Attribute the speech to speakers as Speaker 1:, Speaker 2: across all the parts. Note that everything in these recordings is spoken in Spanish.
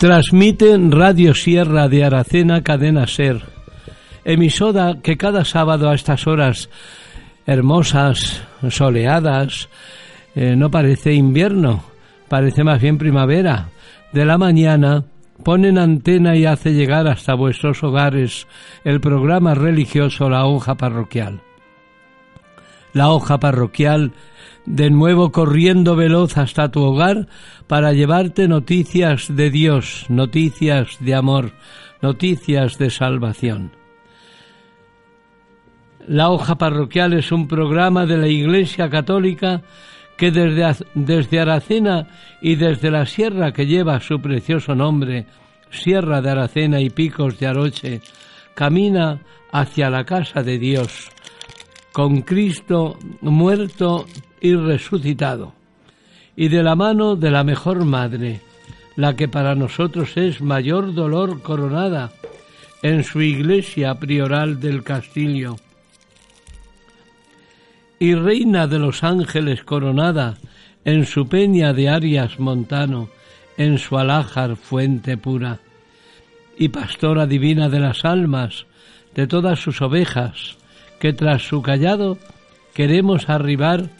Speaker 1: Transmite Radio Sierra de Aracena Cadena Ser, emisora que cada sábado a estas horas hermosas, soleadas, eh, no parece invierno, parece más bien primavera, de la mañana ponen antena y hace llegar hasta vuestros hogares el programa religioso La Hoja Parroquial. La Hoja Parroquial de nuevo corriendo veloz hasta tu hogar para llevarte noticias de Dios, noticias de amor, noticias de salvación. La hoja parroquial es un programa de la Iglesia Católica que desde, desde Aracena y desde la sierra que lleva su precioso nombre, Sierra de Aracena y Picos de Aroche, camina hacia la casa de Dios, con Cristo muerto y resucitado, y de la mano de la mejor madre, la que para nosotros es mayor dolor coronada en su iglesia prioral del castillo, y reina de los ángeles coronada en su peña de Arias Montano, en su alájar fuente pura, y pastora divina de las almas, de todas sus ovejas, que tras su callado queremos arribar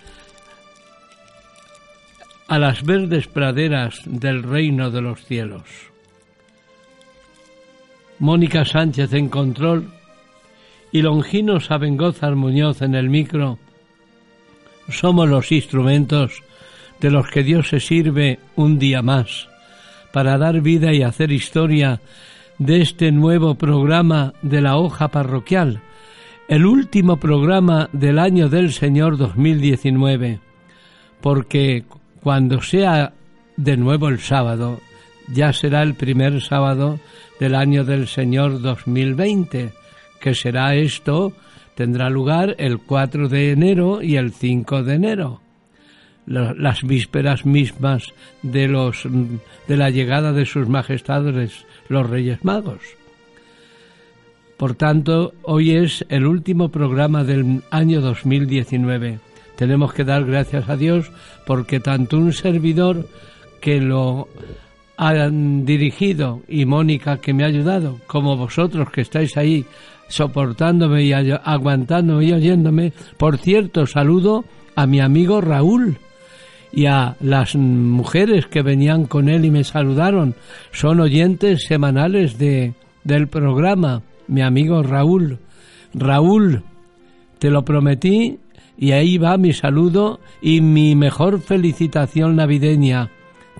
Speaker 1: a las verdes praderas del reino de los cielos. Mónica Sánchez en control y Longino Sabengozar Muñoz en el micro somos los instrumentos de los que Dios se sirve un día más para dar vida y hacer historia de este nuevo programa de la hoja parroquial, el último programa del año del Señor 2019, porque cuando sea de nuevo el sábado, ya será el primer sábado del año del Señor 2020, que será esto, tendrá lugar el 4 de enero y el 5 de enero, las vísperas mismas de, los, de la llegada de sus majestades los Reyes Magos. Por tanto, hoy es el último programa del año 2019 tenemos que dar gracias a Dios porque tanto un servidor que lo han dirigido y Mónica que me ha ayudado, como vosotros que estáis ahí soportándome y aguantándome y oyéndome. Por cierto, saludo a mi amigo Raúl y a las mujeres que venían con él y me saludaron. Son oyentes semanales de, del programa, mi amigo Raúl. Raúl, te lo prometí y ahí va mi saludo y mi mejor felicitación navideña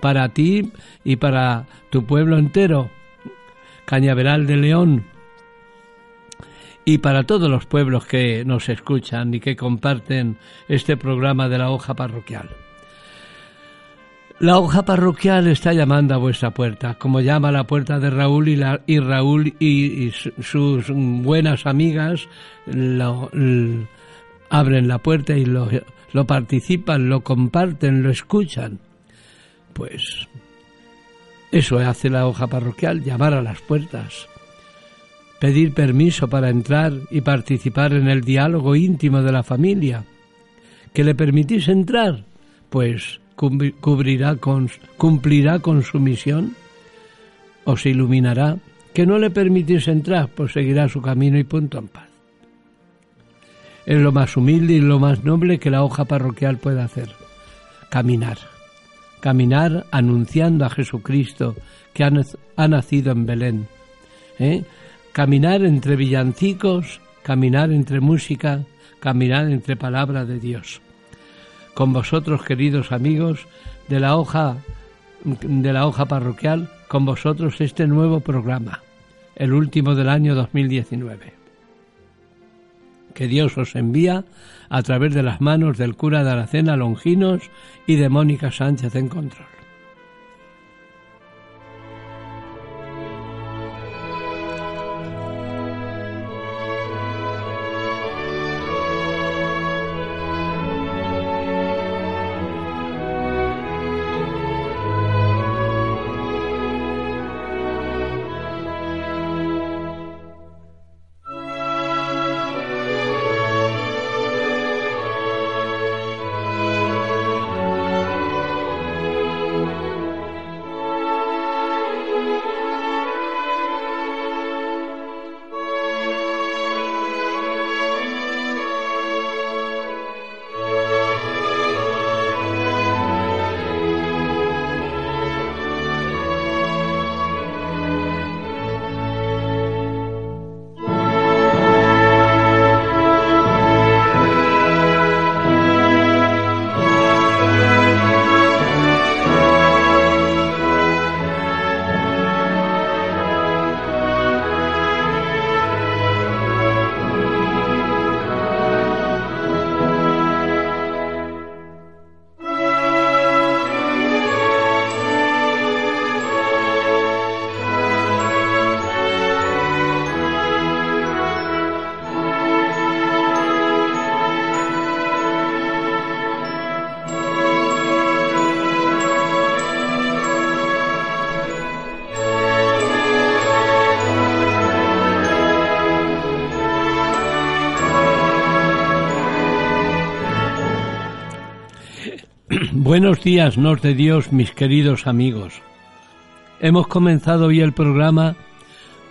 Speaker 1: para ti y para tu pueblo entero, Cañaveral de León, y para todos los pueblos que nos escuchan y que comparten este programa de la hoja parroquial. La hoja parroquial está llamando a vuestra puerta, como llama la puerta de Raúl y, la, y Raúl y, sus buenas amigas abren la puerta y lo, lo participan, lo comparten, lo escuchan. Pues eso hace la hoja parroquial, llamar a las puertas, pedir permiso para entrar y participar en el diálogo íntimo de la familia. ¿Que le permitís entrar? Pues cubrirá con, cumplirá con su misión, os iluminará. Que no le permitís entrar, pues seguirá su camino y punto en paz es lo más humilde y lo más noble que la hoja parroquial puede hacer. Caminar. Caminar anunciando a Jesucristo que ha, nacido en Belén. ¿eh? Caminar entre villancicos, caminar entre música, caminar entre palabra de Dios. Con vosotros, queridos amigos, de la hoja de la hoja parroquial con vosotros este nuevo programa, el último del año 2019 que Dios os envía a través de las manos del cura de Aracena Longinos y de Mónica Sánchez en control. Buenos días, nos de Dios, mis queridos amigos. Hemos comenzado hoy el programa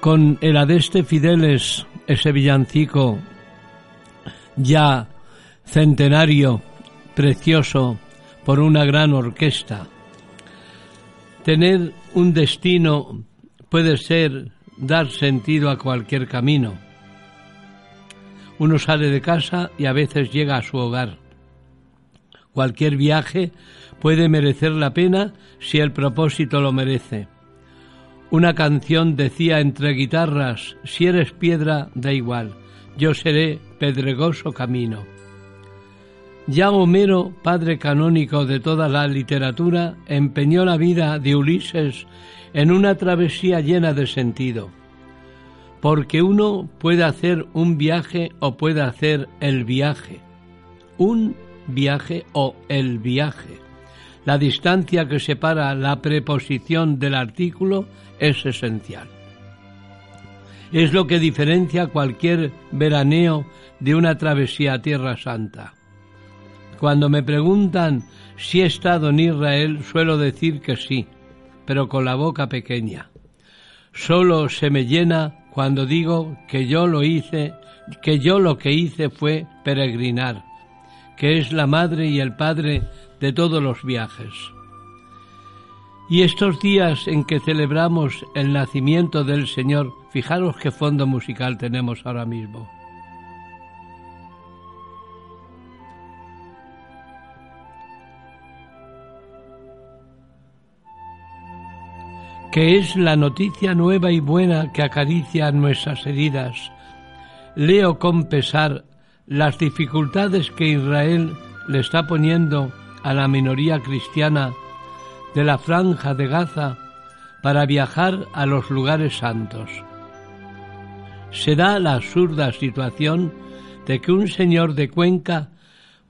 Speaker 1: con el Adeste Fideles, ese villancico ya centenario, precioso, por una gran orquesta. Tener un destino puede ser dar sentido a cualquier camino. Uno sale de casa y a veces llega a su hogar Cualquier viaje puede merecer la pena si el propósito lo merece. Una canción decía entre guitarras, si eres piedra, da igual, yo seré pedregoso camino. Ya Homero, padre canónico de toda la literatura, empeñó la vida de Ulises en una travesía llena de sentido. Porque uno puede hacer un viaje o puede hacer el viaje. Un viaje o el viaje. La distancia que separa la preposición del artículo es esencial. Es lo que diferencia cualquier veraneo de una travesía a Tierra Santa. Cuando me preguntan si he estado en Israel, suelo decir que sí, pero con la boca pequeña. Solo se me llena cuando digo que yo lo hice, que yo lo que hice fue peregrinar, que es la madre y el padre de todos los viajes. Y estos días en que celebramos el nacimiento del Señor, fijaros qué fondo musical tenemos ahora mismo. que es la noticia nueva y buena que acaricia nuestras heridas. Leo con pesar las dificultades que Israel le está poniendo a la minoría cristiana de la franja de Gaza para viajar a los lugares santos. Se da la absurda situación de que un señor de Cuenca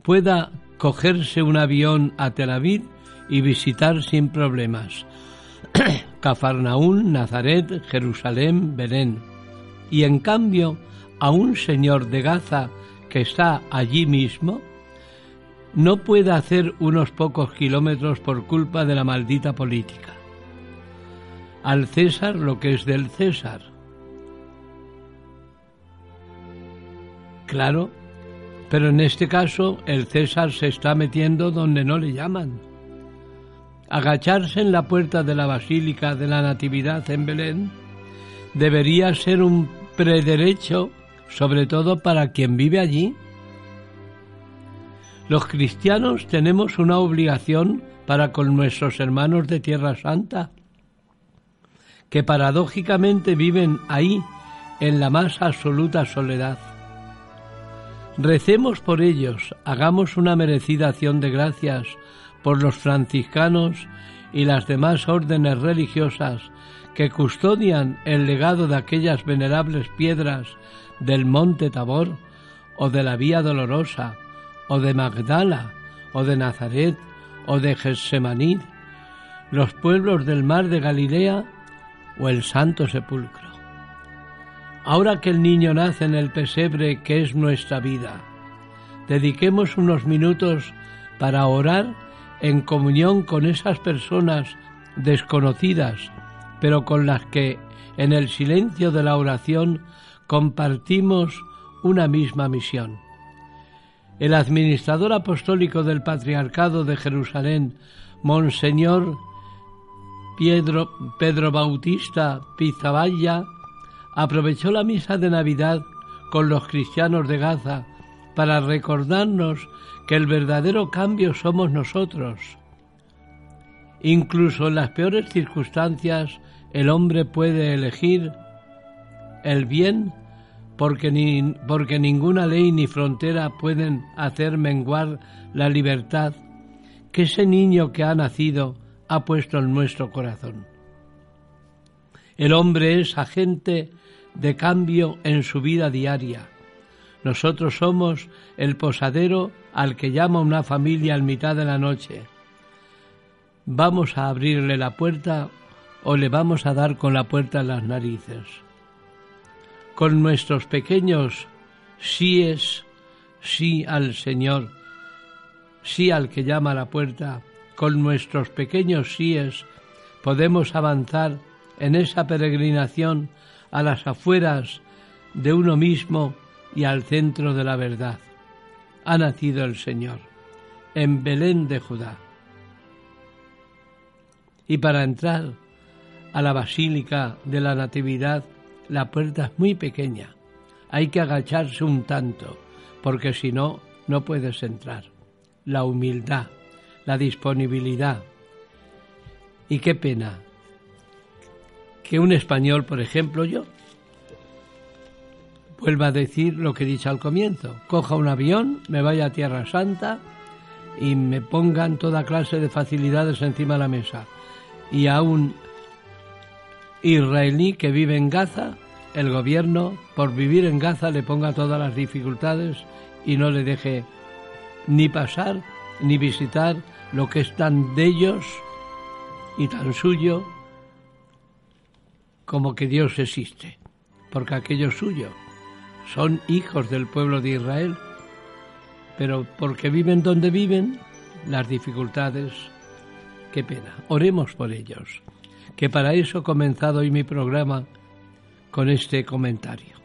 Speaker 1: pueda cogerse un avión a Tel Aviv y visitar sin problemas Cafarnaún, Nazaret, Jerusalén, Belén. Y en cambio, a un señor de Gaza que está allí mismo no puede hacer unos pocos kilómetros por culpa de la maldita política. Al César lo que es del César. Claro, pero en este caso el César se está metiendo donde no le llaman. Agacharse en la puerta de la Basílica de la Natividad en Belén debería ser un prederecho sobre todo para quien vive allí. Los cristianos tenemos una obligación para con nuestros hermanos de Tierra Santa, que paradójicamente viven ahí en la más absoluta soledad. Recemos por ellos, hagamos una merecida acción de gracias por los franciscanos y las demás órdenes religiosas que custodian el legado de aquellas venerables piedras del monte Tabor o de la Vía Dolorosa o de Magdala o de Nazaret o de Getsemaní, los pueblos del mar de Galilea o el Santo Sepulcro. Ahora que el niño nace en el pesebre que es nuestra vida, dediquemos unos minutos para orar en comunión con esas personas desconocidas, pero con las que en el silencio de la oración compartimos una misma misión. El administrador apostólico del Patriarcado de Jerusalén, Monseñor Pedro, Pedro Bautista Pizaballa, aprovechó la misa de Navidad con los cristianos de Gaza para recordarnos que el verdadero cambio somos nosotros. Incluso en las peores circunstancias el hombre puede elegir el bien porque, porque ninguna ley ni frontera pueden hacer menguar la libertad que ese niño que ha nacido ha puesto en nuestro corazón. El hombre es agente de cambio en su vida diaria nosotros somos el posadero al que llama una familia en mitad de la noche. ¿Vamos a abrirle la puerta o le vamos a dar con la puerta en las narices? Con nuestros pequeños síes, sí al Señor, sí al que llama a la puerta, con nuestros pequeños síes podemos avanzar en esa peregrinación a las afueras de uno mismo y al centro de la verdad. Ha nacido el Señor en Belén de Judá. Y para entrar a la Basílica de la Natividad, la puerta es muy pequeña. Hay que agacharse un tanto, porque si no, no puedes entrar. La humildad, la disponibilidad. Y qué pena que un español, por ejemplo, yo, vuelva a decir lo que dicho al comienzo. Coja un avión, me vaya a Tierra Santa y me pongan toda clase de facilidades encima de la mesa. Y a un israelí que vive en Gaza, el gobierno, por vivir en Gaza, le ponga todas las dificultades y no le deje ni pasar ni visitar lo que es tan de ellos y tan suyo como que Dios existe, porque aquello es suyo son hijos del pueblo de Israel, pero porque viven donde viven, las dificultades, qué pena. Oremos por ellos, que para eso he comenzado hoy mi programa con este comentario.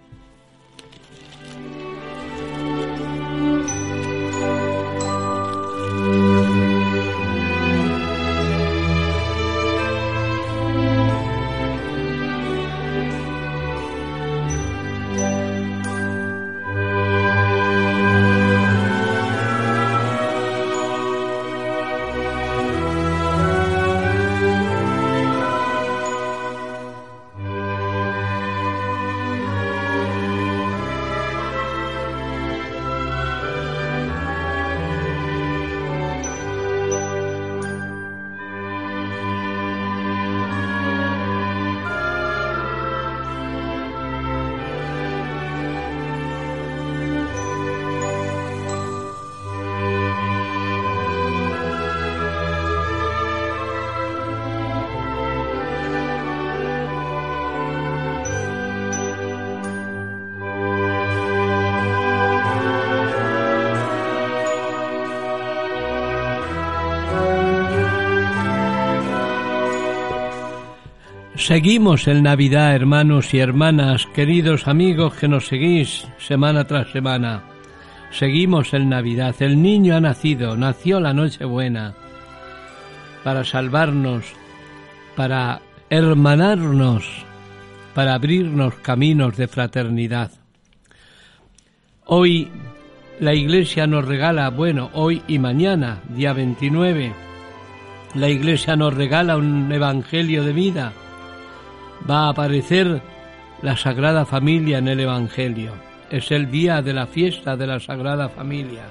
Speaker 1: Seguimos en Navidad, hermanos y hermanas, queridos amigos que nos seguís semana tras semana. Seguimos en Navidad. El niño ha nacido, nació la Nochebuena para salvarnos, para hermanarnos, para abrirnos caminos de fraternidad. Hoy La Iglesia nos regala, bueno, hoy y mañana, día 29, la Iglesia nos regala un Evangelio de vida. Va a aparecer la Sagrada Familia en el Evangelio. Es el día de la fiesta de la Sagrada Familia.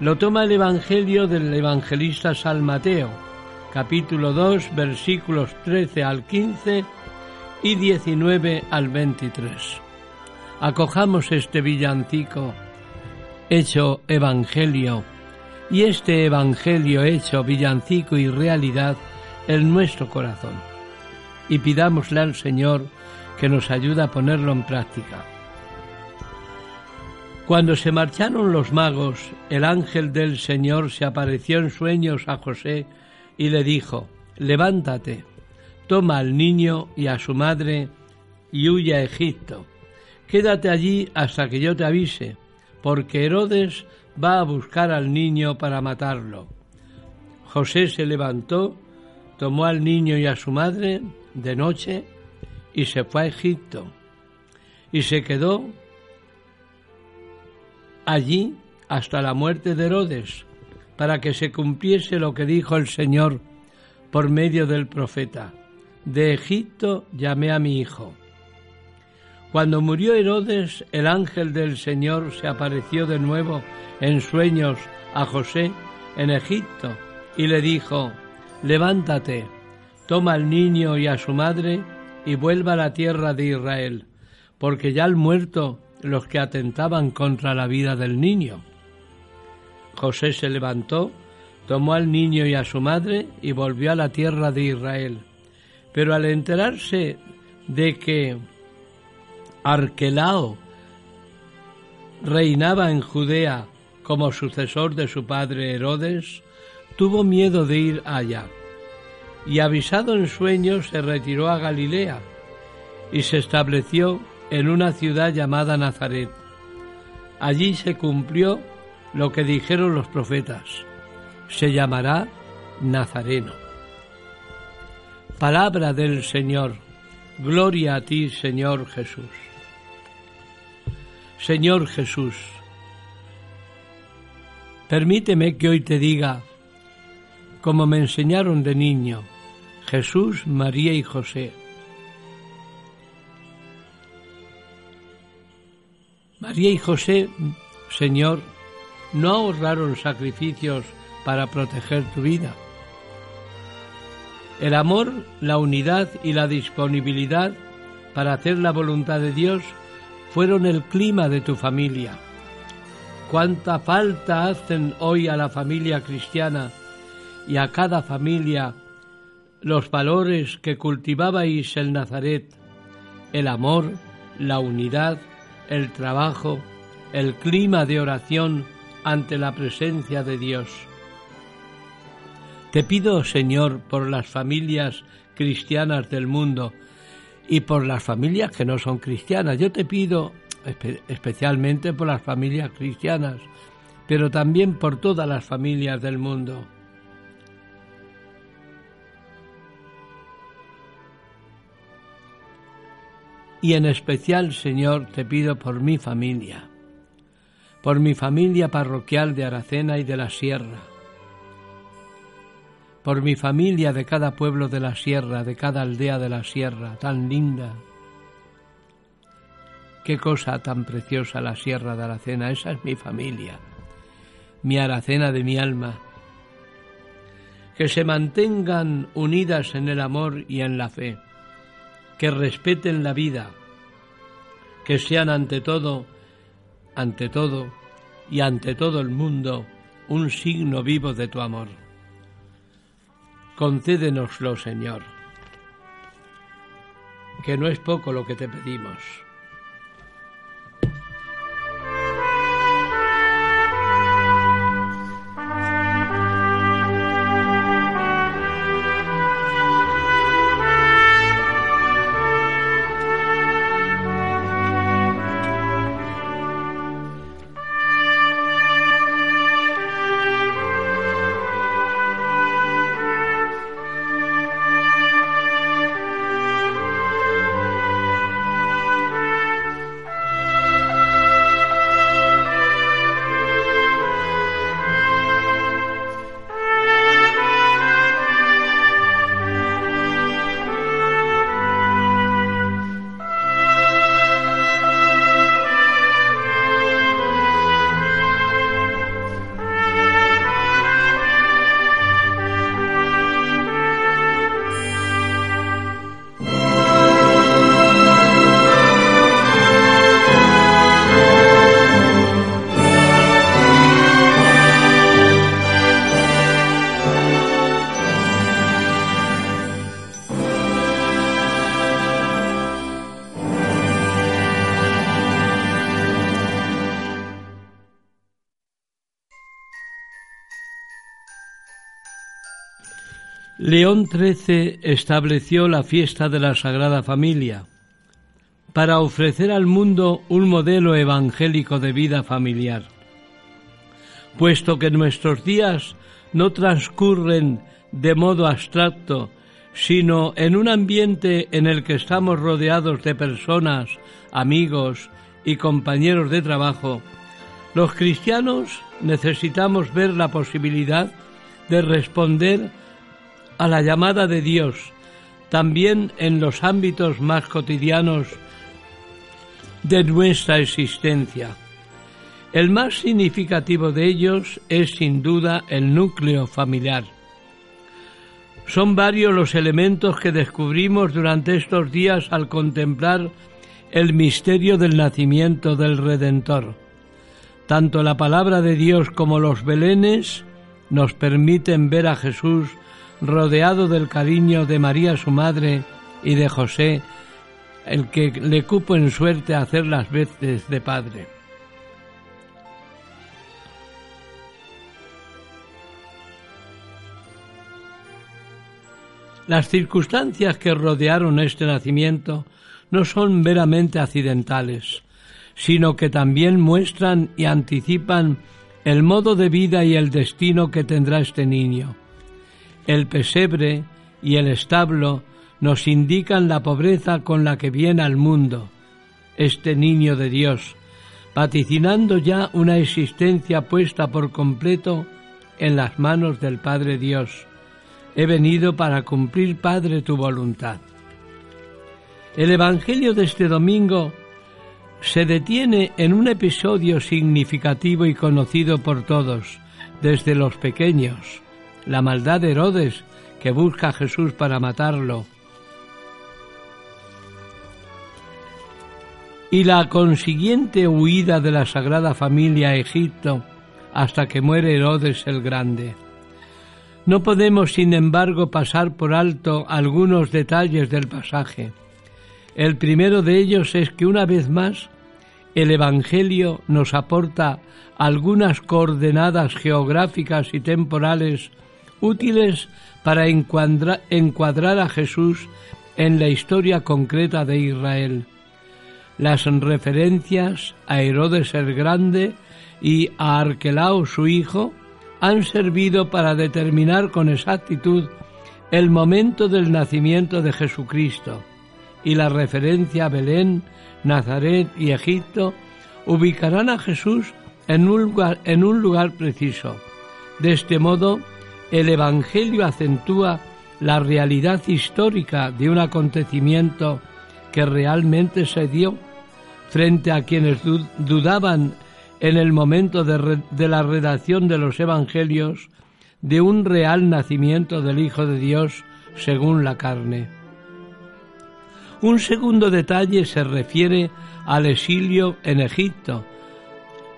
Speaker 1: Lo toma el Evangelio del evangelista San Mateo, capítulo 2, versículos 13 al 15 y 19 al 23. Acojamos este villancico hecho Evangelio y este Evangelio hecho villancico y realidad en nuestro corazón. Y pidámosle al Señor que nos ayude a ponerlo en práctica. Cuando se marcharon los magos, el ángel del Señor se apareció en sueños a José y le dijo, levántate, toma al niño y a su madre y huye a Egipto. Quédate allí hasta que yo te avise, porque Herodes va a buscar al niño para matarlo. José se levantó, tomó al niño y a su madre de noche y se fue a Egipto. Y se quedó allí hasta la muerte de Herodes, para que se cumpliese lo que dijo el Señor por medio del profeta. De Egipto llamé a mi hijo. Cuando murió Herodes, el ángel del Señor se apareció de nuevo en sueños a José en Egipto y le dijo, levántate, toma al niño y a su madre y vuelva a la tierra de Israel, porque ya han muerto los que atentaban contra la vida del niño. José se levantó, tomó al niño y a su madre y volvió a la tierra de Israel. Pero al enterarse de que Arquelao reinaba en Judea como sucesor de su padre Herodes, tuvo miedo de ir allá, y avisado en sueños se retiró a Galilea y se estableció en una ciudad llamada Nazaret. Allí se cumplió lo que dijeron los profetas. Se llamará Nazareno. Palabra del Señor. Gloria a ti, Señor Jesús. Señor Jesús, permíteme que hoy te diga, como me enseñaron de niño, Jesús, María y José, María y José, Señor, no ahorraron sacrificios para proteger tu vida. El amor, la unidad y la disponibilidad para hacer la voluntad de Dios fueron el clima de tu familia. Cuánta falta hacen hoy a la familia cristiana y a cada familia los valores que cultivabais en Nazaret, el amor, la unidad, el trabajo, el clima de oración ante la presencia de Dios. Te pido, Señor, por las familias cristianas del mundo y por las familias que no son cristianas. Yo te pido especialmente por las familias cristianas, pero también por todas las familias del mundo. Y en especial, Señor, te pido por mi familia, por mi familia parroquial de Aracena y de la Sierra, por mi familia de cada pueblo de la Sierra, de cada aldea de la Sierra, tan linda. Qué cosa tan preciosa la Sierra de Aracena, esa es mi familia, mi Aracena de mi alma. Que se mantengan unidas en el amor y en la fe que respeten la vida, que sean ante todo, ante todo y ante todo el mundo un signo vivo de tu amor. Concédenoslo, Señor, que no es poco lo que te pedimos. León XIII estableció la fiesta de la Sagrada Familia para ofrecer al mundo un modelo evangélico de vida familiar. Puesto que nuestros días no transcurren de modo abstracto, sino en un ambiente en el que estamos rodeados de personas, amigos y compañeros de trabajo, los cristianos necesitamos ver la posibilidad de responder a la llamada de Dios, también en los ámbitos más cotidianos de nuestra existencia. El más significativo de ellos es sin duda el núcleo familiar. Son varios los elementos que descubrimos durante estos días al contemplar el misterio del nacimiento del Redentor. Tanto la palabra de Dios como los belenes nos permiten ver a Jesús rodeado del cariño de María su madre y de José, el que le cupo en suerte hacer las veces de padre. Las circunstancias que rodearon este nacimiento no son meramente accidentales, sino que también muestran y anticipan el modo de vida y el destino que tendrá este niño. El pesebre y el establo nos indican la pobreza con la que viene al mundo este niño de Dios, vaticinando ya una existencia puesta por completo en las manos del Padre Dios. He venido para cumplir, Padre, tu voluntad. El Evangelio de este domingo se detiene en un episodio significativo y conocido por todos, desde los pequeños, la maldad de Herodes, que busca a Jesús para matarlo, y la consiguiente huida de la Sagrada Familia a Egipto hasta que muere Herodes el Grande. No podemos, sin embargo, pasar por alto algunos detalles del pasaje. El primero de ellos es que una vez más el Evangelio nos aporta algunas coordenadas geográficas y temporales útiles para encuadrar a Jesús en la historia concreta de Israel. Las referencias a Herodes el Grande y a Arquelao su hijo han servido para determinar con exactitud el momento del nacimiento de Jesucristo y la referencia a Belén, Nazaret y Egipto ubicarán a Jesús en un lugar, en un lugar preciso. De este modo, el Evangelio acentúa la realidad histórica de un acontecimiento que realmente se dio frente a quienes dudaban en el momento de, la redacción de los Evangelios de un real nacimiento del Hijo de Dios según la carne. Un segundo detalle se refiere al exilio en Egipto,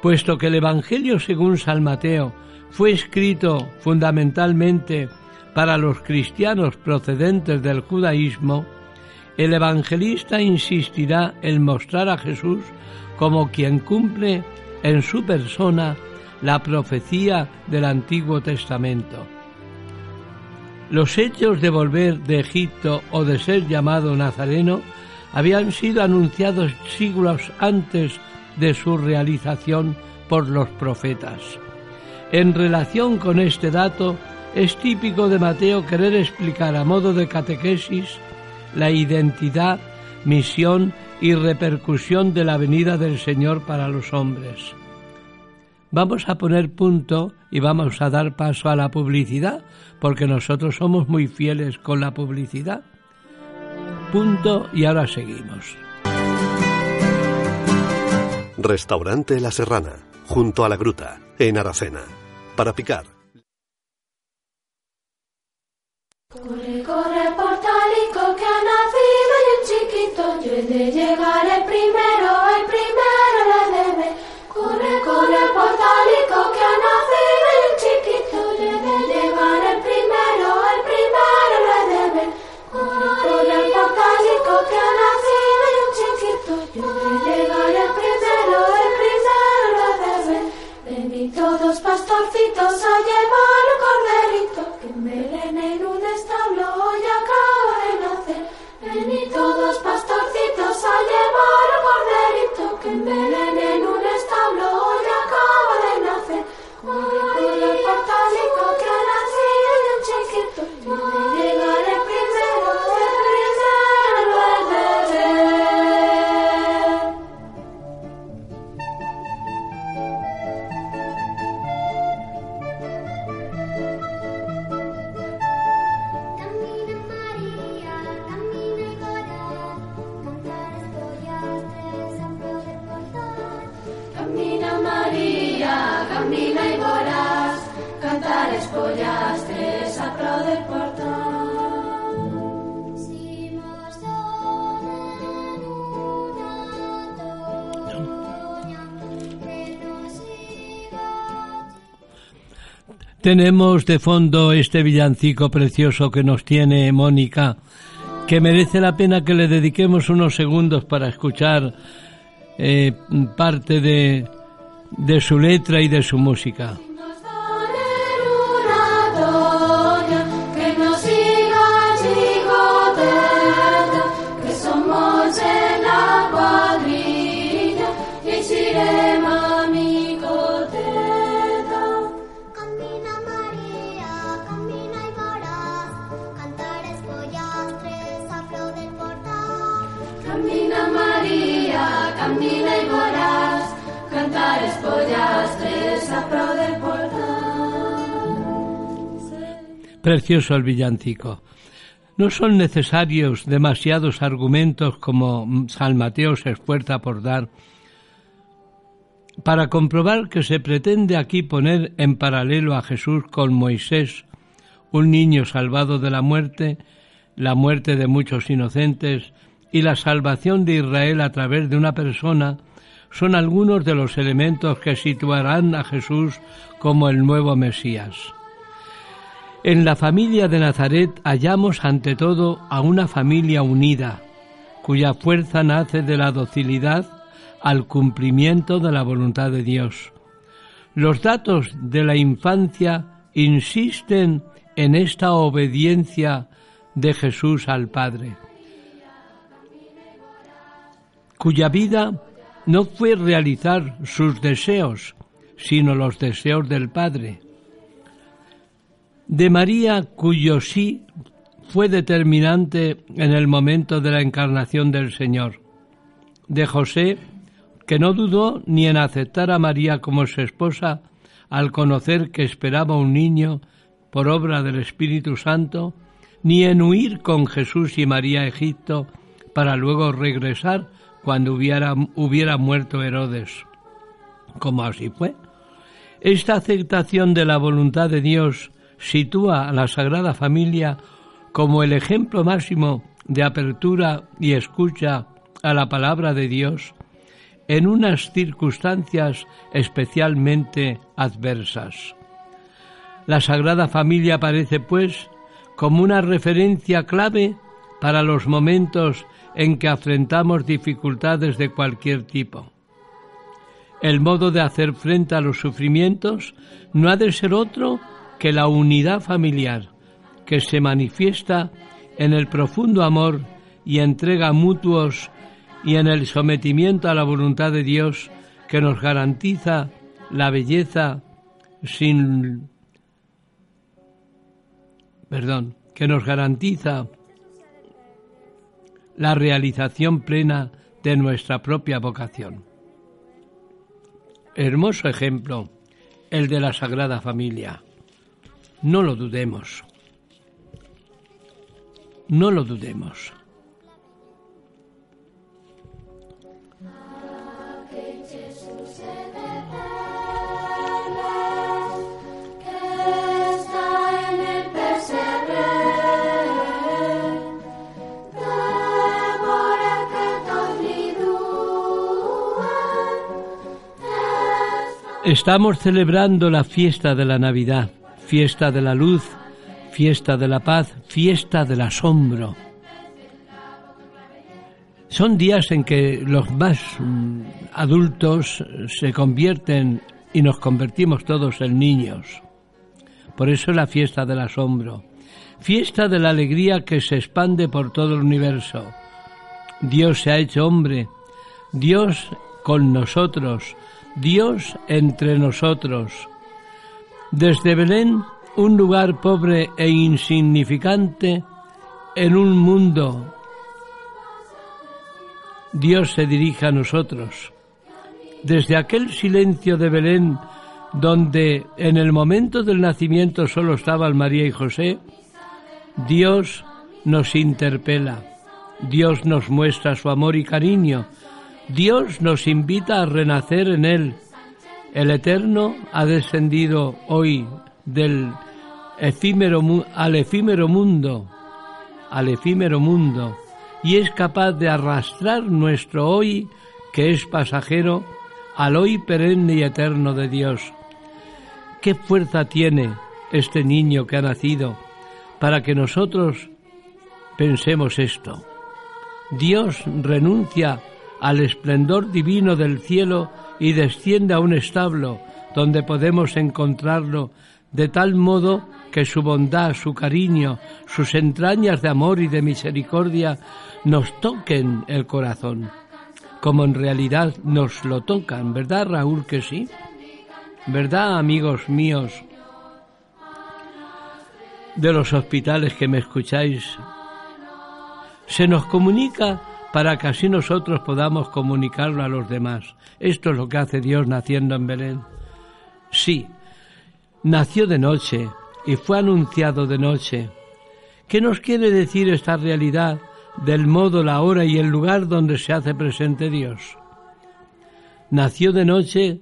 Speaker 1: puesto que el Evangelio según San Mateo fue escrito fundamentalmente para los cristianos procedentes del judaísmo, el evangelista insistirá en mostrar a Jesús como quien cumple en su persona la profecía del Antiguo Testamento. Los hechos de volver de Egipto o de ser llamado Nazareno habían sido anunciados siglos antes de su realización por los profetas. En relación con este dato, es típico de Mateo querer explicar a modo de catequesis la identidad, misión y repercusión de la venida del Señor para los hombres. Vamos a poner punto y vamos a dar paso a la publicidad, porque nosotros somos muy fieles con la publicidad. Punto y ahora seguimos.
Speaker 2: Restaurante La Serrana, junto a la gruta, en Aracena. Para picar.
Speaker 3: Corre, corre, portalico, que ha nacido el chiquito, yo he de llegar el primero, el primero le debe. Corre, corre, portalico, todos pastorcitos a llevar
Speaker 1: Tenemos de fondo este villancico precioso que nos tiene Mónica, que merece la pena que le dediquemos unos segundos para escuchar eh, parte de, de su letra y de su música. Precioso el villancico. No son necesarios demasiados argumentos como San Mateo se esfuerza por dar para comprobar que se pretende aquí poner en paralelo a Jesús con Moisés, un niño salvado de la muerte, la muerte de muchos inocentes y la salvación de Israel a través de una persona, son algunos de los elementos que situarán a Jesús como el nuevo Mesías. En la familia de Nazaret hallamos ante todo a una familia unida, cuya fuerza nace de la docilidad al cumplimiento de la voluntad de Dios. Los datos de la infancia insisten en esta obediencia de Jesús al Padre, cuya vida no fue realizar sus deseos, sino los deseos del Padre. De María, cuyo sí fue determinante en el momento de la encarnación del Señor, de José, que no dudó ni en aceptar a María como su esposa al conocer que esperaba un niño por obra del Espíritu Santo, ni en huir con Jesús y María a Egipto para luego regresar cuando hubiera, hubiera muerto Herodes. Como así fue. Esta aceptación de la voluntad de Dios sitúa a la Sagrada Familia como el ejemplo máximo de apertura y escucha a la palabra de Dios en unas circunstancias especialmente adversas. La Sagrada Familia aparece, pues, como una referencia clave para los momentos en que afrontamos dificultades de cualquier tipo. El modo de hacer frente a los sufrimientos no ha de ser otro que la unidad familiar, que se manifiesta en el profundo amor y entrega mutuos y en el sometimiento a la voluntad de Dios que nos garantiza la belleza sin perdón, que nos garantiza la realización plena de nuestra propia vocación. Hermoso ejemplo el de la Sagrada Familia. No lo dudemos. No lo dudemos. Estamos celebrando la fiesta de la Navidad, fiesta de la luz, fiesta de la paz, fiesta del asombro. Son días en que los más mm, adultos se convierten y nos convertimos todos en niños. Por eso la fiesta del asombro, fiesta de la alegría que se expande por todo el universo. Dios se ha hecho hombre, Dios con nosotros, Dios entre nosotros. Desde Belén, un lugar pobre e insignificante en un mundo, Dios se dirige a nosotros. Desde aquel silencio de Belén, donde en el momento del nacimiento solo estaban María y José, Dios nos interpela, Dios nos muestra su amor y cariño, Dios nos invita a renacer en Él. El Eterno ha descendido hoy del efímero, al efímero mundo, al efímero mundo, y es capaz de arrastrar nuestro hoy, que es pasajero, al hoy perenne y eterno de Dios. ¿Qué fuerza tiene este niño que ha nacido para que nosotros pensemos esto? Dios renuncia al esplendor divino del cielo y desciende a un establo donde podemos encontrarlo de tal modo que su bondad, su cariño, sus entrañas de amor y de misericordia nos toquen el corazón, como en realidad nos lo tocan, ¿verdad Raúl que sí? ¿Verdad amigos míos de los hospitales que me escucháis? Se nos comunica para que así nosotros podamos comunicarlo a los demás. Esto es lo que hace Dios naciendo en Belén. Sí, nació de noche y fue anunciado de noche. ¿Qué nos quiere decir esta realidad del modo, la hora y el lugar donde se hace presente Dios? Nació de noche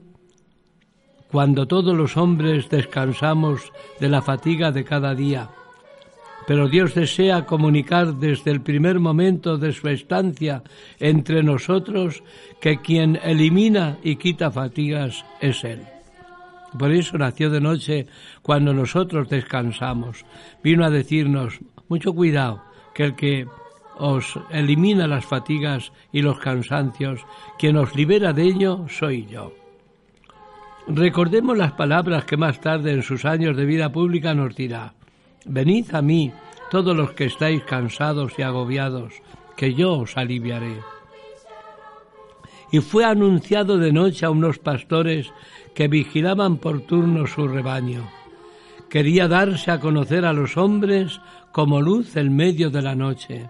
Speaker 1: cuando todos los hombres descansamos de la fatiga de cada día. Pero Dios desea comunicar desde el primer momento de su estancia entre nosotros que quien elimina y quita fatigas es Él. Por eso nació de noche cuando nosotros descansamos. Vino a decirnos, mucho cuidado, que el que os elimina las fatigas y los cansancios, quien os libera de ello soy yo. Recordemos las palabras que más tarde en sus años de vida pública nos dirá. Venid a mí, todos los que estáis cansados y agobiados, que yo os aliviaré. Y fue anunciado de noche a unos pastores que vigilaban por turno su rebaño. Quería darse a conocer a los hombres como luz en medio de la noche.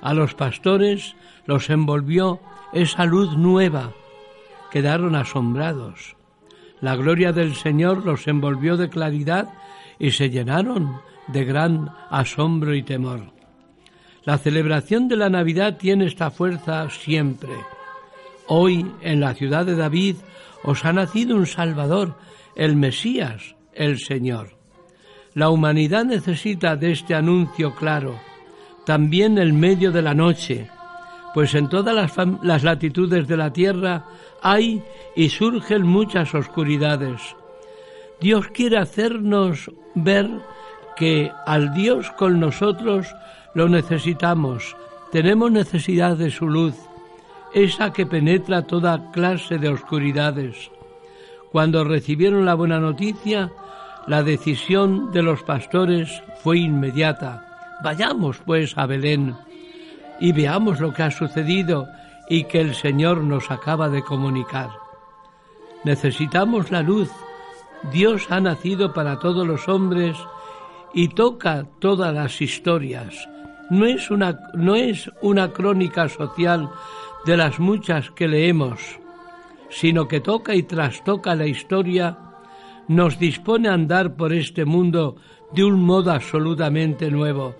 Speaker 1: A los pastores los envolvió esa luz nueva. Quedaron asombrados. La gloria del Señor los envolvió de claridad y se llenaron de gran asombro y temor. La celebración de la Navidad tiene esta fuerza siempre. Hoy en la ciudad de David os ha nacido un Salvador, el Mesías, el Señor. La humanidad necesita de este anuncio claro, también en medio de la noche, pues en todas las, las latitudes de la tierra hay y surgen muchas oscuridades. Dios quiere hacernos ver que al Dios con nosotros lo necesitamos, tenemos necesidad de su luz, esa que penetra toda clase de oscuridades. Cuando recibieron la buena noticia, la decisión de los pastores fue inmediata. Vayamos pues a Belén y veamos lo que ha sucedido y que el Señor nos acaba de comunicar. Necesitamos la luz. Dios ha nacido para todos los hombres y toca todas las historias. No es una, no es una crónica social de las muchas que leemos, sino que toca y trastoca la historia, nos dispone a andar por este mundo de un modo absolutamente nuevo.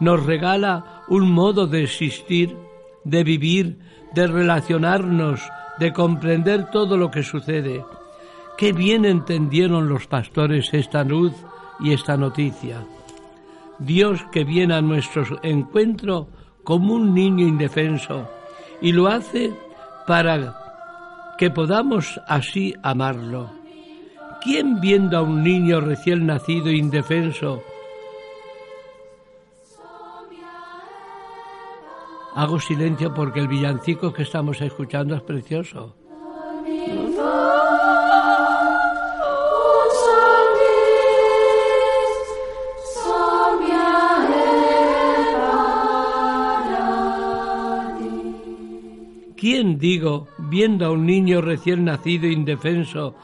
Speaker 1: Nos regala un modo de existir, de vivir, de relacionarnos, de comprender todo lo que sucede. Qué bien entendieron los pastores esta luz y esta noticia. Dios que viene a nuestro encuentro como un niño indefenso y lo hace para que podamos así amarlo. ¿Quién viendo a un niño recién nacido indefenso Hago silencio porque el villancico que estamos escuchando es precioso. ¿Quién, digo, viendo a un niño recién nacido indefenso,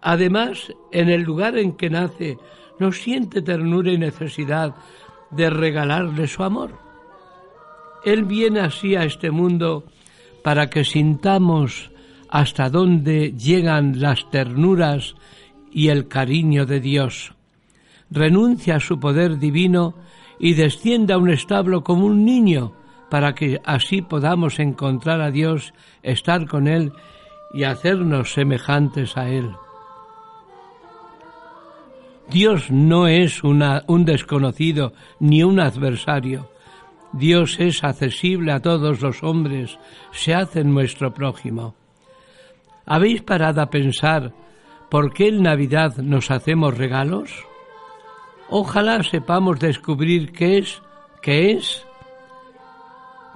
Speaker 1: además en el lugar en que nace, no siente ternura y necesidad de regalarle su amor? Él viene así a este mundo para que sintamos hasta dónde llegan las ternuras y el cariño de Dios. Renuncia a su poder divino y desciende a un establo como un niño para que así podamos encontrar a Dios, estar con Él y hacernos semejantes a Él. Dios no es un desconocido ni un adversario. Dios es accesible a todos los hombres, se hace nuestro prójimo. ¿Habéis parado a pensar por qué en Navidad nos hacemos regalos? Ojalá sepamos descubrir qué es, qué es,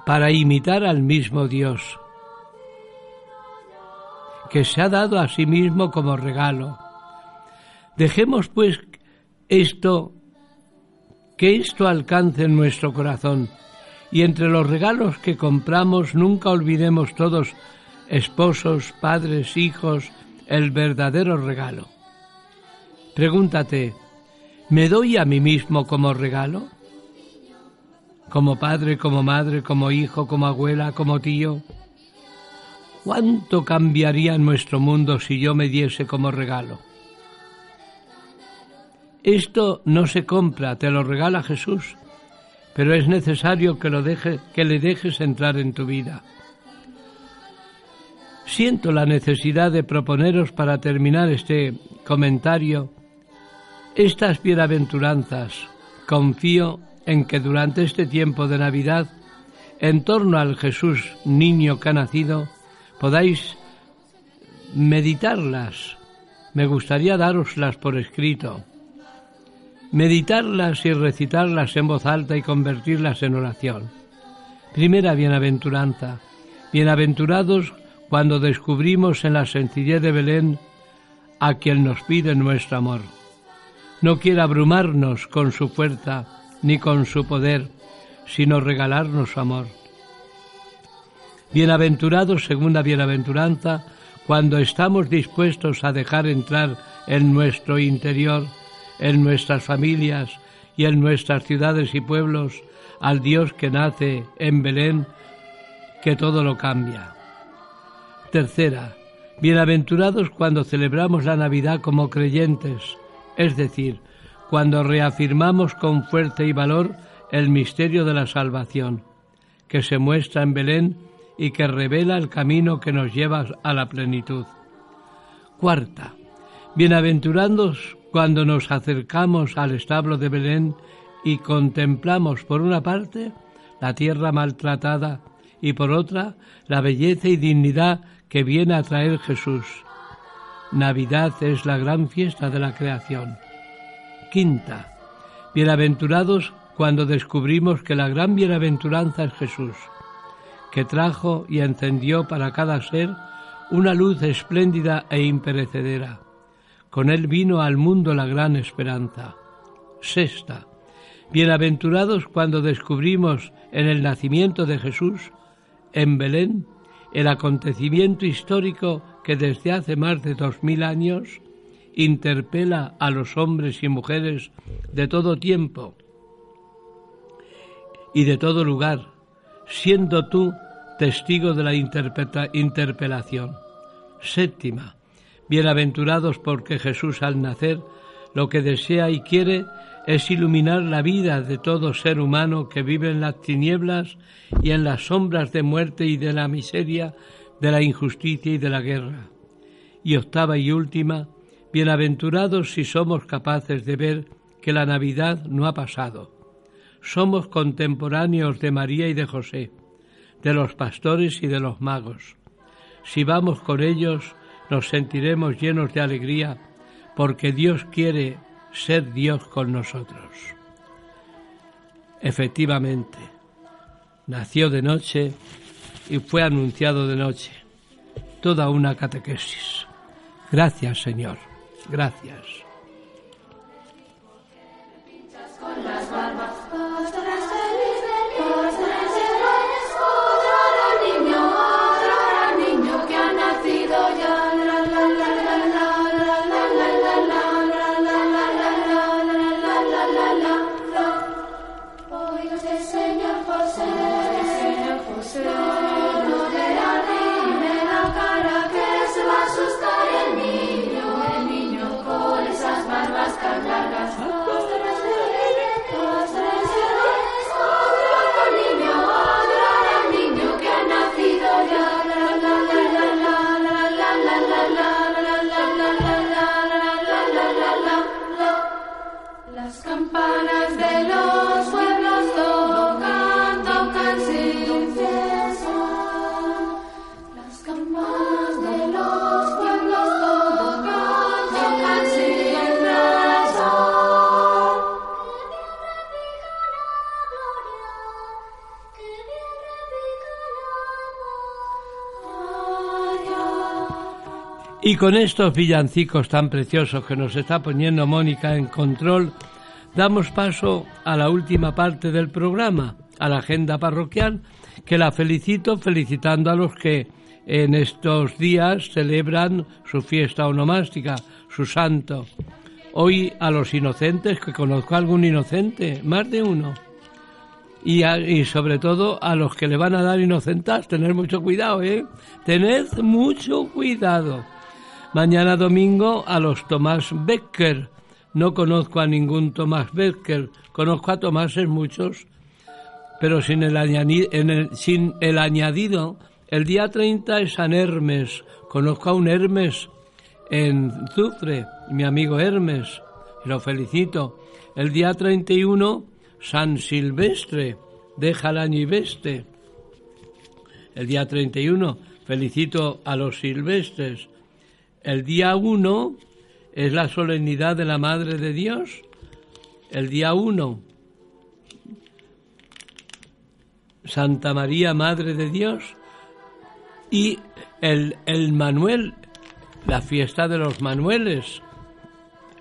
Speaker 1: para imitar al mismo Dios, que se ha dado a sí mismo como regalo. Dejemos pues esto, que esto alcance en nuestro corazón y entre los regalos que compramos nunca olvidemos todos, esposos, padres, hijos, el verdadero regalo. Pregúntate, ¿me doy a mí mismo como regalo? Como padre, como madre, como hijo, como abuela, como tío. ¿Cuánto cambiaría nuestro mundo si yo me diese como regalo? Esto no se compra, te lo regala Jesús, pero es necesario que, lo deje, que le dejes entrar en tu vida. Siento la necesidad de proponeros para terminar este comentario estas bienaventuranzas. Confío en que durante este tiempo de Navidad, en torno al Jesús niño que ha nacido, podáis meditarlas. Me gustaría daroslas por escrito. Meditarlas y recitarlas en voz alta y convertirlas en oración. Primera bienaventuranza. Bienaventurados cuando descubrimos en la sencillez de Belén a quien nos pide nuestro amor. No quiere abrumarnos con su fuerza ni con su poder, sino regalarnos su amor. Bienaventurados, segunda bienaventuranza, cuando estamos dispuestos a dejar entrar en nuestro interior, en nuestras familias y en nuestras ciudades y pueblos al Dios que nace en Belén, que todo lo cambia. Tercera, bienaventurados cuando celebramos la Navidad como creyentes, es decir, cuando reafirmamos con fuerza y valor el misterio de la salvación, que se muestra en Belén y que revela el camino que nos lleva a la plenitud. Cuarta, bienaventurados cuando nos acercamos al establo de Belén y contemplamos por una parte la tierra maltratada y por otra la belleza y dignidad que viene a traer Jesús. Navidad es la gran fiesta de la creación. Quinta, bienaventurados cuando descubrimos que la gran bienaventuranza es Jesús, que trajo y encendió para cada ser una luz espléndida e imperecedera. Con él vino al mundo la gran esperanza. Sexta, bienaventurados cuando descubrimos en el nacimiento de Jesús, en Belén, el acontecimiento histórico que desde hace más de dos mil años interpela a los hombres y mujeres de todo tiempo y de todo lugar, siendo tú testigo de la interpelación. Séptima, bienaventurados porque Jesús al nacer lo que desea y quiere es iluminar la vida de todo ser humano que vive en las tinieblas y en las sombras de muerte y de la miseria, de la injusticia y de la guerra. Y octava y última, bienaventurados si somos capaces de ver que la Navidad no ha pasado. Somos contemporáneos de María y de José, de los pastores y de los magos. Si vamos con ellos, nos sentiremos llenos de alegría, porque Dios quiere ser Dios con nosotros. Efectivamente, nació de noche y fue anunciado de noche. Toda una catequesis. Gracias, Señor. Gracias.
Speaker 3: Con
Speaker 1: estos villancicos tan preciosos que nos está poniendo Mónica en control, damos paso a la última parte del programa, a la agenda parroquial, que la felicito felicitando a los que en estos días celebran su fiesta onomástica, su santo. Hoy a los inocentes, que conozco a algún inocente, más de uno. Y sobre todo a los que le van a dar inocentas, tener mucho cuidado, ¿eh? Tened mucho cuidado. Mañana domingo a los Tomás Becker. No conozco a ningún Tomás Becker, conozco a Tomáses muchos, pero sin el, añadido. El día 30 es San Hermes. Conozco a un Hermes en Zufre, mi amigo Hermes, lo felicito. El día 31, San Silvestre, deja el año y veste. El día 31, felicito a los silvestres. El día 1 es la solemnidad de la Madre de Dios. El día 1, Santa María, Madre de Dios. Y el, el Manuel, la fiesta de los Manueles.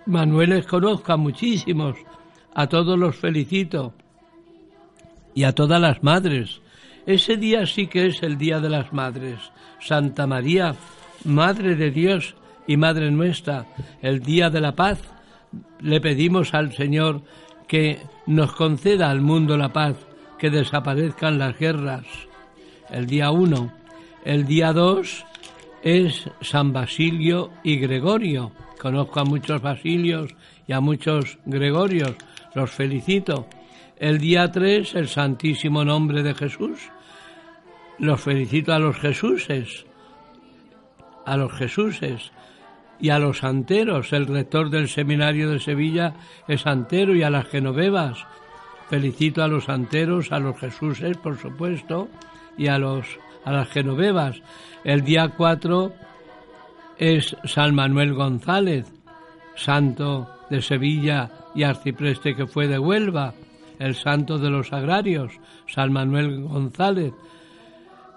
Speaker 1: Manueles conozco a muchísimos, a todos los felicito y a todas las madres. Ese día sí que es el Día de las Madres. Santa María, Madre de Dios y Madre nuestra, el Día de la Paz. Le pedimos al Señor que nos conceda al mundo la paz, que desaparezcan las guerras. El día 1. El día 2 es San Basilio y Gregorio. Conozco a muchos Basilios y a muchos Gregorios. Los felicito. El día 3, el Santísimo Nombre de Jesús. Los felicito a los Jesuses. A los Jesuses y a los santeros. El rector del seminario de Sevilla es santero y a las genovevas. Felicito a los santeros, a los Jesuses, por supuesto, y a los a las genovevas. El día 4 es San Manuel González, santo de Sevilla y arcipreste que fue de Huelva, el santo de los agrarios, San Manuel González.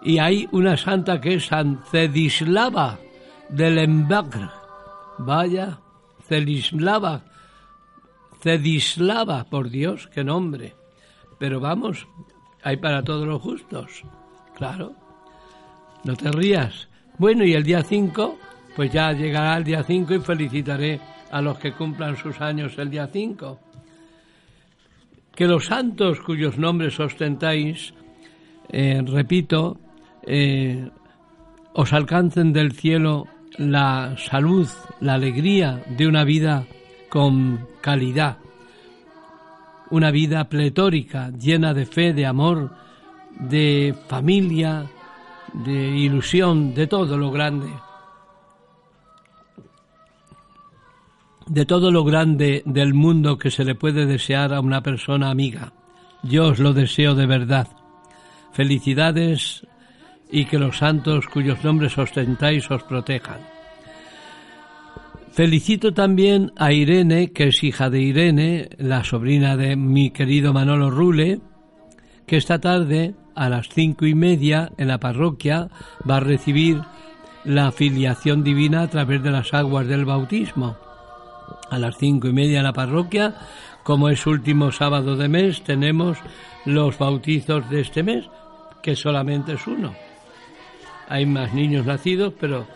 Speaker 1: Y hay una santa que es San Cedislava de Lemberg. Vaya, Cedislava, Cedislava, por Dios, qué nombre. Pero vamos, hay para todos los justos, claro. No te rías. Bueno, y el día 5, pues ya llegará el día 5 y felicitaré a los que cumplan sus años el día 5. Que los santos cuyos nombres ostentáis, eh, repito, eh, os alcancen del cielo la salud, la alegría de una vida con calidad, una vida pletórica, llena de fe, de amor, de familia, de ilusión, de todo lo grande. De todo lo grande del mundo que se le puede desear a una persona amiga. Yo os lo deseo de verdad. Felicidades y que los santos cuyos nombres ostentáis os protejan. Felicito también a Irene, que es hija de Irene, la sobrina de mi querido Manolo Rule, que esta tarde a las cinco y media en la parroquia va a recibir la filiación divina a través de las aguas del bautismo. A las cinco y media en la parroquia, como es último sábado de mes, tenemos los bautizos de este mes, que solamente es uno. Hay más niños nacidos, pero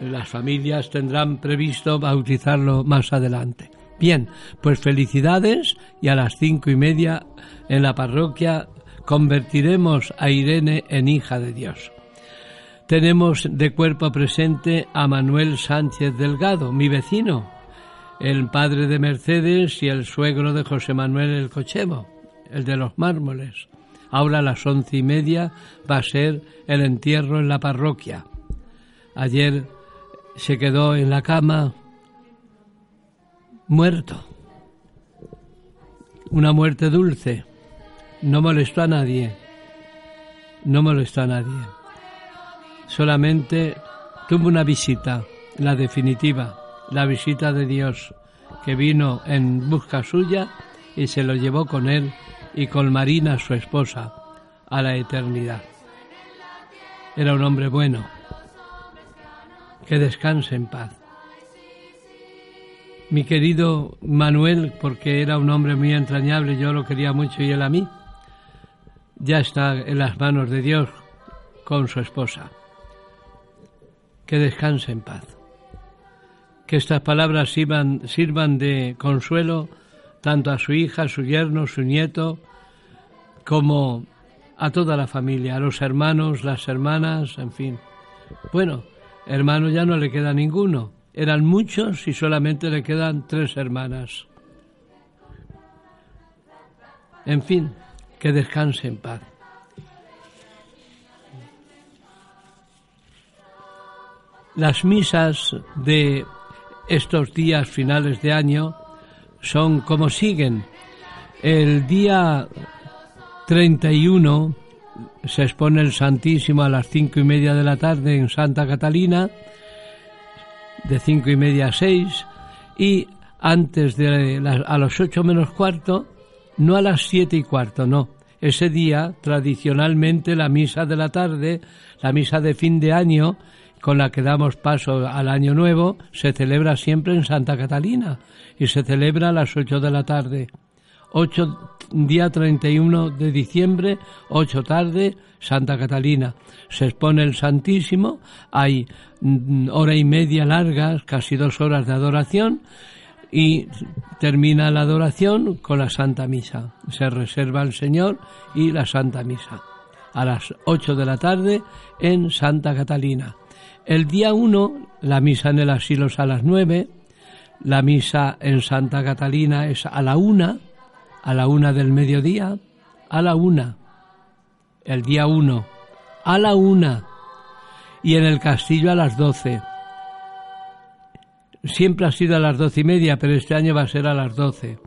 Speaker 1: las familias tendrán previsto bautizarlo más adelante. Bien, pues felicidades y a las cinco y media en la parroquia convertiremos a Irene en hija de Dios. Tenemos de cuerpo presente a Manuel Sánchez Delgado, mi vecino, el padre de Mercedes y el suegro de José Manuel el Cochemo, el de los mármoles. Ahora a las once y media va a ser el entierro en la parroquia. Ayer se quedó en la cama muerto. Una muerte dulce. No molestó a nadie. No molestó a nadie. Solamente tuvo una visita, la definitiva, la visita de Dios, que vino en busca suya y se lo llevó con él y con Marina, su esposa, a la eternidad. Era un hombre bueno, que descanse en paz. Mi querido Manuel, porque era un hombre muy entrañable, yo lo quería mucho y él a mí, ya está en las manos de Dios con su esposa. Que descanse en paz. Que estas palabras sirvan, sirvan de consuelo tanto a su hija, su yerno, su nieto, como a toda la familia, a los hermanos, las hermanas, en fin. Bueno, hermano ya no le queda ninguno. Eran muchos y solamente le quedan tres hermanas. En fin, que descanse en paz. Las misas de estos días finales de año son como siguen. El día 31 se expone el Santísimo a las cinco y media de la tarde en Santa Catalina, de cinco y media a seis, y antes de a los ocho menos cuarto, no a las siete y cuarto, no. Ese día, tradicionalmente, la misa de la tarde, la misa de fin de año, con la que damos paso al año nuevo, se celebra siempre en Santa Catalina y se celebra a las ocho de la tarde. 8, día 31 de diciembre, 8 tarde, Santa Catalina. Se expone el Santísimo, hay mm, hora y media largas, casi dos horas de adoración, y termina la adoración con la Santa Misa. Se reserva el Señor y la Santa Misa. A las 8 de la tarde en Santa Catalina. El día 1, la misa en el asilo es a las 9, la misa en Santa Catalina es a la 1, a la 1 del mediodía, a la 1, el día 1, a la 1, y en el castillo a las 12. Siempre ha sido a las doce y media, pero este año va a ser a las 12,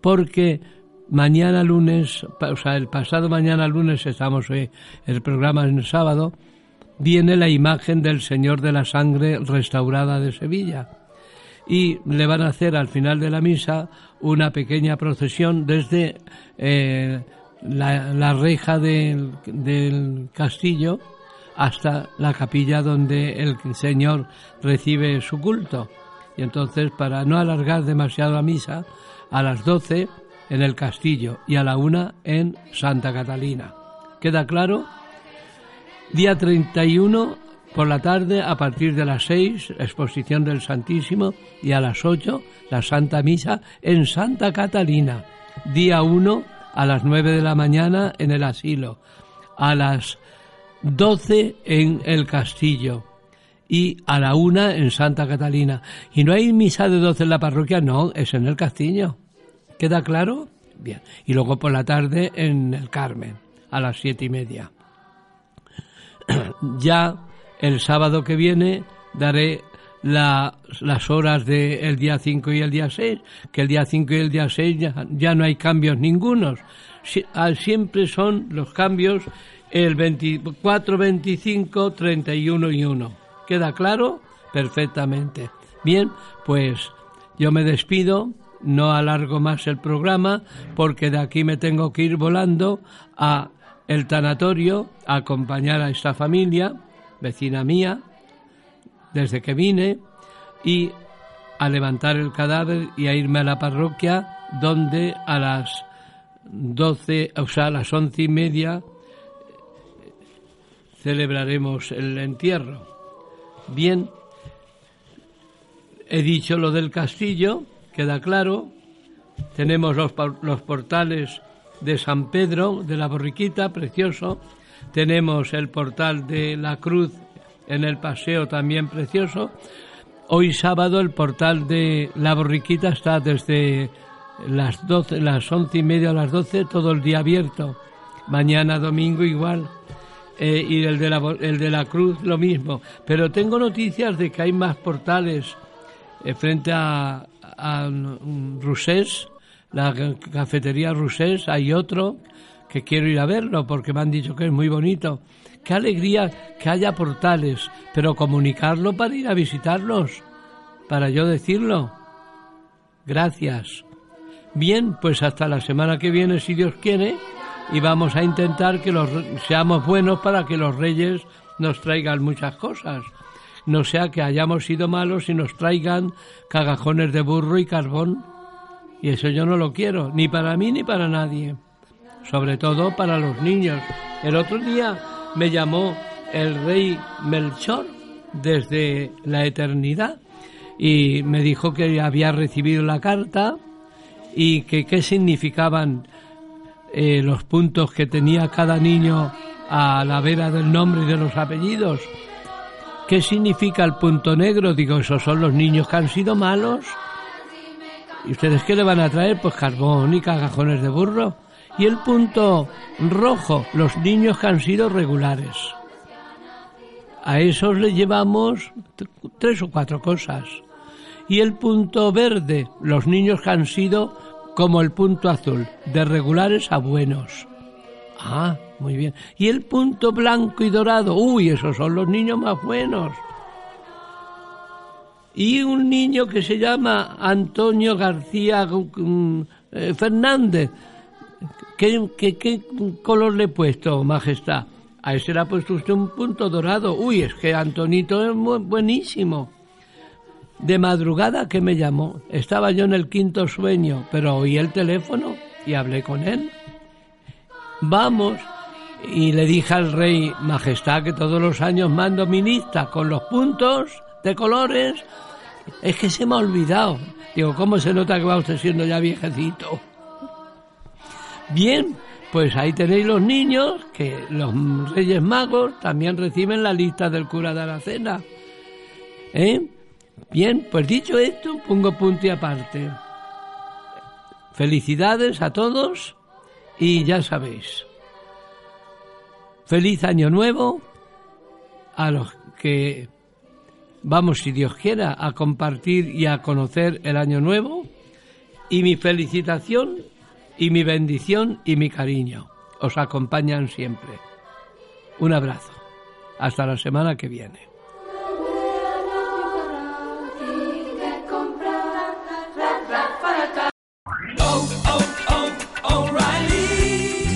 Speaker 1: porque mañana lunes, o sea, el pasado mañana lunes estamos hoy, el programa en el sábado, viene la imagen del Señor de la Sangre restaurada de Sevilla. Y le van a hacer al final de la misa una pequeña procesión desde eh, la, reja del, del castillo hasta la capilla donde el Señor recibe su culto. Y entonces, para no alargar demasiado la misa, a las doce en el castillo y a la una en Santa Catalina. ¿Queda claro? Día 31 por la tarde a partir de las 6 exposición del Santísimo y a las 8 la Santa Misa en Santa Catalina. Día 1 a las 9 de la mañana en el asilo. A las 12 en el castillo y a la 1 en Santa Catalina. ¿Y no hay misa de 12 en la parroquia? No, es en el castillo. ¿Queda claro? Bien. Y luego por la tarde en el Carmen, a las siete y media. ya el sábado que viene daré las horas del día 5 y el día 6, que el día 5 y el día 6 ya, no hay cambios ningunos. Ah, siempre son los cambios el 24, 25, 31 y 1. ¿Queda claro? Perfectamente. Bien, pues yo me despido, no alargo más el programa porque de aquí me tengo que ir volando a el tanatorio a acompañar a esta familia, vecina mía, desde que vine, y a levantar el cadáver y a irme a la parroquia, donde a las doce, o sea, a las once y media, celebraremos el entierro. Bien, he dicho lo del castillo, queda claro. Tenemos los, los portales de San Pedro de la Borriquita, precioso. Tenemos el portal de la Cruz en el paseo, también precioso. Hoy sábado el portal de la Borriquita está desde las, 12, las once y media a las doce, todo el día abierto. Mañana domingo igual. Eh, y el de, la, el de la Cruz lo mismo. Pero tengo noticias de que hay más portales eh, frente a, a Rusés la cafetería Rusés, hay otro que quiero ir a verlo porque me han dicho que es muy bonito. Qué alegría que haya portales, pero comunicarlo para ir a visitarlos, para yo decirlo. Gracias. Bien, pues hasta la semana que viene, si Dios quiere, y vamos a intentar que los, seamos buenos para que los reyes nos traigan muchas cosas. no sea que hayamos sido malos y nos traigan cagajones de burro y carbón. Y eso yo no lo quiero, ni para mí ni para nadie. Sobre todo para los niños. El otro día me llamó el rey Melchor desde la eternidad y me dijo que había recibido la carta y que qué significaban eh, los puntos que tenía cada niño a la vera del nombre y de los apellidos. ¿Qué significa el punto negro? Digo, esos son los niños que han sido malos. ¿Y ustedes qué le van a traer? Pues carbón y cagajones de burro. Y el punto rojo, los niños que han sido regulares. A esos le llevamos tres o cuatro cosas. Y el punto verde, los niños que han sido como el punto azul, de regulares a buenos. Ah, muy bien. Y el punto blanco y dorado, uy, esos son los niños más buenos. Y un niño que se llama Antonio García mm, eh, Fernández. ¿Qué, qué, qué color le he puesto, Majestad? A ese le ha puesto usted un punto dorado. Uy, es que Antonito es buenísimo. De madrugada que me llamó, estaba yo en el quinto sueño, pero oí el teléfono y hablé con él. Vamos, y le dije al rey, Majestad, que todos los años mando mi lista con los puntos de colores. Es que se me ha olvidado. Digo, ¿cómo se nota que va usted siendo ya viejecito? Bien, pues ahí tenéis los niños, que los Reyes Magos también reciben la lista del cura de Aracena. ¿Eh? Bien, pues dicho esto, pongo punto y aparte. Felicidades a todos y ya sabéis. Feliz año nuevo a los que vamos, si Dios quiera, a compartir y a conocer el año nuevo. Y mi felicitación y mi bendición y mi cariño os acompañan siempre. Un abrazo. Hasta la semana que viene.